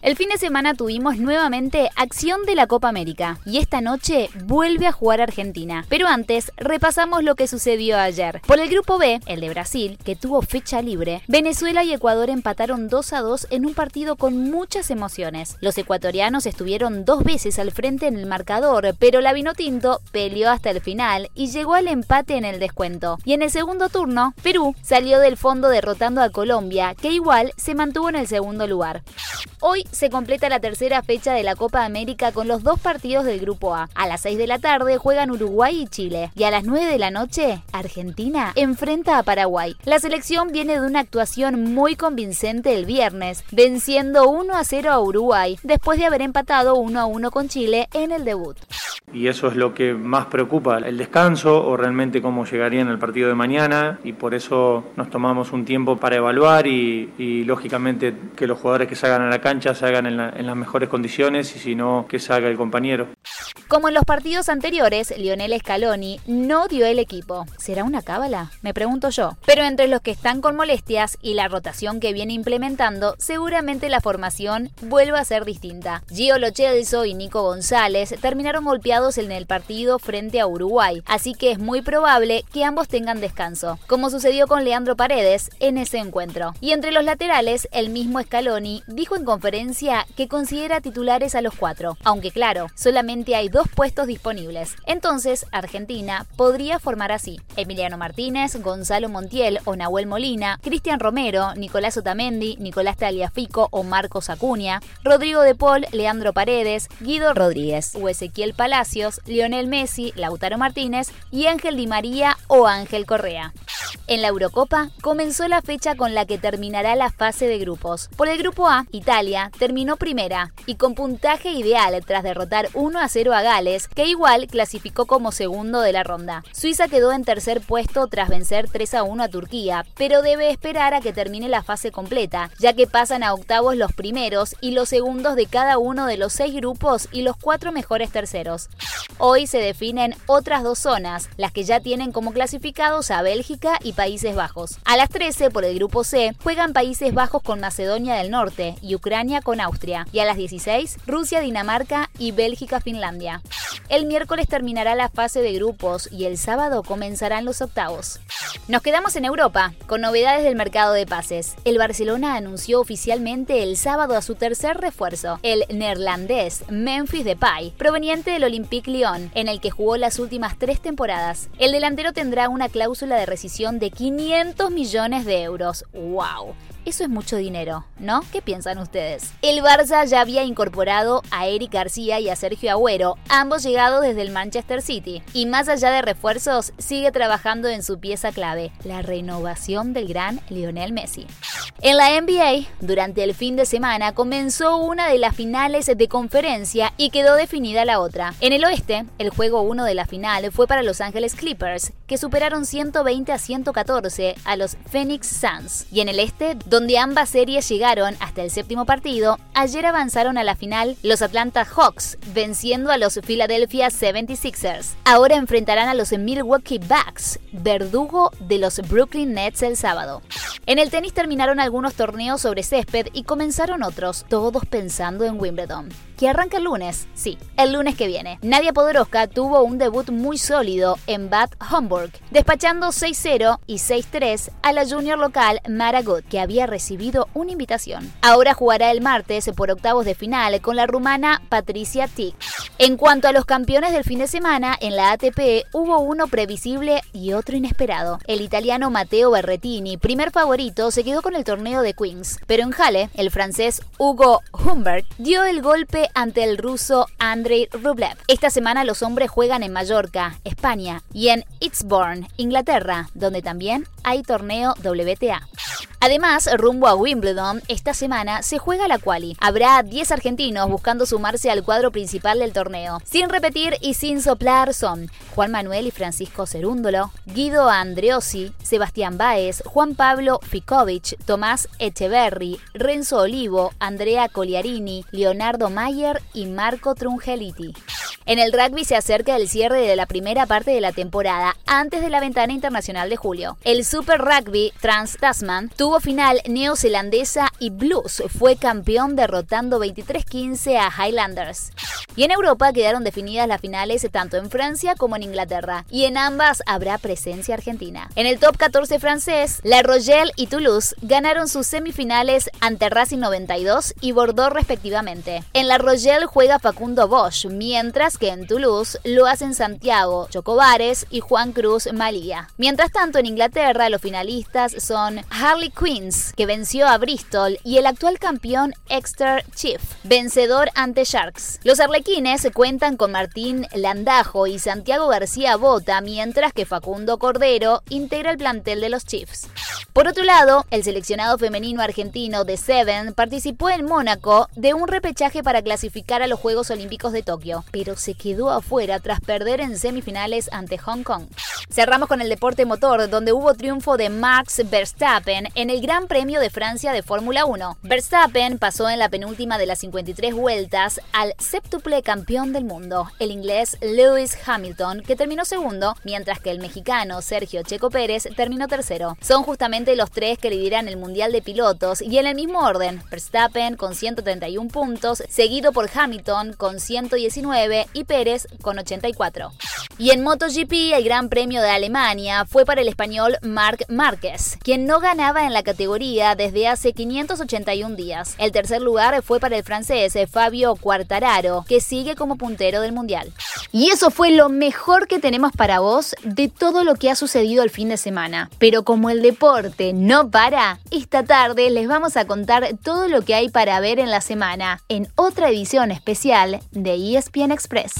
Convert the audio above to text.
El fin de semana tuvimos nuevamente acción de la Copa América y esta noche vuelve a jugar Argentina. Pero antes, repasamos lo que sucedió ayer. Por el grupo B, el de Brasil, que tuvo fecha libre, Venezuela y Ecuador empataron 2 a 2 en un partido con muchas emociones. Los ecuatorianos estuvieron dos veces al frente en el marcador, pero la Vinotinto peleó hasta el final y llegó al empate en el descuento. Y en el segundo turno, Perú salió del fondo derrotando a Colombia, que igual se mantuvo en el segundo lugar. Hoy se completa la tercera fecha de la Copa América con los dos partidos del Grupo A. A las 6 de la tarde juegan Uruguay y Chile. Y a las 9 de la noche, Argentina enfrenta a Paraguay. La selección viene de una actuación muy convincente el viernes, venciendo 1 a 0 a Uruguay, después de haber empatado 1 a 1 con Chile en el debut. Y eso es lo que más preocupa, el descanso o realmente cómo llegaría en el partido de mañana. Y por eso nos tomamos un tiempo para evaluar y, y lógicamente que los jugadores que salgan a la cancha en, la, en las mejores condiciones y si no, que salga el compañero. Como en los partidos anteriores, Lionel Scaloni no dio el equipo. ¿Será una cábala? Me pregunto yo. Pero entre los que están con molestias y la rotación que viene implementando, seguramente la formación vuelva a ser distinta. Gio Lochelso y Nico González terminaron golpeados en el partido frente a Uruguay, así que es muy probable que ambos tengan descanso, como sucedió con Leandro Paredes en ese encuentro. Y entre los laterales, el mismo Scaloni dijo en conferencia que considera titulares a los cuatro, aunque claro, solamente hay dos puestos disponibles. Entonces, Argentina podría formar así: Emiliano Martínez, Gonzalo Montiel o Nahuel Molina, Cristian Romero, Nicolás Otamendi, Nicolás Taliafico o Marcos Acuña, Rodrigo de Paul, Leandro Paredes, Guido Rodríguez Ezequiel Palacios, Lionel Messi, Lautaro Martínez y Ángel Di María o Ángel Correa. En la Eurocopa comenzó la fecha con la que terminará la fase de grupos. Por el grupo A, Italia terminó primera y con puntaje ideal tras derrotar 1 a 0 a Gales, que igual clasificó como segundo de la ronda. Suiza quedó en tercer puesto tras vencer 3 a 1 a Turquía, pero debe esperar a que termine la fase completa, ya que pasan a octavos los primeros y los segundos de cada uno de los seis grupos y los cuatro mejores terceros. Hoy se definen otras dos zonas, las que ya tienen como clasificados a Bélgica y Países Bajos. A las 13, por el grupo C, juegan Países Bajos con Macedonia del Norte y Ucrania con Austria. Y a las 16, Rusia, Dinamarca y Bélgica, Finlandia. El miércoles terminará la fase de grupos y el sábado comenzarán los octavos. Nos quedamos en Europa, con novedades del mercado de pases. El Barcelona anunció oficialmente el sábado a su tercer refuerzo, el neerlandés Memphis Depay, proveniente del Olympique Lyon, en el que jugó las últimas tres temporadas. El delantero tendrá una cláusula de rescisión de 500 millones de euros. ¡Wow! Eso es mucho dinero, ¿no? ¿Qué piensan ustedes? El Barça ya había incorporado a Eric García y a Sergio Agüero, ambos llegados desde el Manchester City. Y más allá de refuerzos, sigue trabajando en su pieza clave, la renovación del gran Lionel Messi. En la NBA, durante el fin de semana comenzó una de las finales de conferencia y quedó definida la otra. En el oeste, el juego 1 de la final fue para Los Ángeles Clippers, que superaron 120 a 114 a los Phoenix Suns. Y en el este, donde ambas series llegaron hasta el séptimo partido, ayer avanzaron a la final los Atlanta Hawks, venciendo a los Philadelphia 76ers. Ahora enfrentarán a los Milwaukee Bucks, verdugo de los Brooklyn Nets el sábado. En el tenis terminaron algunos torneos sobre césped y comenzaron otros, todos pensando en Wimbledon que arranca el lunes. Sí, el lunes que viene. Nadia Podoroska tuvo un debut muy sólido en Bad Homburg, despachando 6-0 y 6-3 a la junior local Mara Good, que había recibido una invitación. Ahora jugará el martes por octavos de final con la rumana Patricia Tick. En cuanto a los campeones del fin de semana, en la ATP hubo uno previsible y otro inesperado. El italiano Matteo Berretini, primer favorito, se quedó con el torneo de Queens, pero en Halle, el francés Hugo Humbert dio el golpe ante el ruso Andrei Rublev. Esta semana los hombres juegan en Mallorca, España y en Eastbourne, Inglaterra, donde también hay torneo WTA. Además, rumbo a Wimbledon, esta semana se juega la quali. Habrá 10 argentinos buscando sumarse al cuadro principal del torneo. Sin repetir y sin soplar son Juan Manuel y Francisco Cerúndolo, Guido Andreossi, Sebastián Báez, Juan Pablo Ficovich, Tomás Echeverri, Renzo Olivo, Andrea Coliarini, Leonardo Mayer y Marco Trungeliti. En el rugby se acerca el cierre de la primera parte de la temporada, antes de la ventana internacional de julio. El Super Rugby Trans Tasman tuvo final neozelandesa y Blues fue campeón derrotando 23-15 a Highlanders. Y en Europa quedaron definidas las finales tanto en Francia como en Inglaterra, y en ambas habrá presencia argentina. En el top 14 francés, La Rochelle y Toulouse ganaron sus semifinales ante Racing 92 y Bordeaux respectivamente. En La Rochelle juega Facundo Bosch, mientras que en Toulouse lo hacen Santiago Chocobares y Juan Cruz Malía. Mientras tanto, en Inglaterra los finalistas son Harley Queens, que venció a Bristol, y el actual campeón Exeter Chief, vencedor ante Sharks. Los arlequines cuentan con Martín Landajo y Santiago García Bota, mientras que Facundo Cordero integra el plantel de los Chiefs. Por otro lado, el seleccionado femenino argentino de Seven participó en Mónaco de un repechaje para clasificar a los Juegos Olímpicos de Tokio, pero se quedó afuera tras perder en semifinales ante Hong Kong. Cerramos con el deporte motor, donde hubo triunfo de Max Verstappen en el Gran Premio de Francia de Fórmula 1. Verstappen pasó en la penúltima de las 53 vueltas al séptuple campeón del mundo, el inglés Lewis Hamilton, que terminó segundo, mientras que el mexicano Sergio Checo Pérez terminó tercero. Son justamente los tres que lideran el Mundial de Pilotos y en el mismo orden, Verstappen con 131 puntos, seguido por Hamilton con 119 y Pérez con 84. Y en MotoGP, el Gran Premio de Alemania fue para el español Marc Márquez, quien no ganaba en la categoría desde hace 581 días. El tercer lugar fue para el francés Fabio Quartararo, que sigue como puntero del Mundial. Y eso fue lo mejor que tenemos para vos de todo lo que ha sucedido el fin de semana. Pero como el deporte no para, esta tarde les vamos a contar todo lo que hay para ver en la semana en otra edición especial de ESPN Express.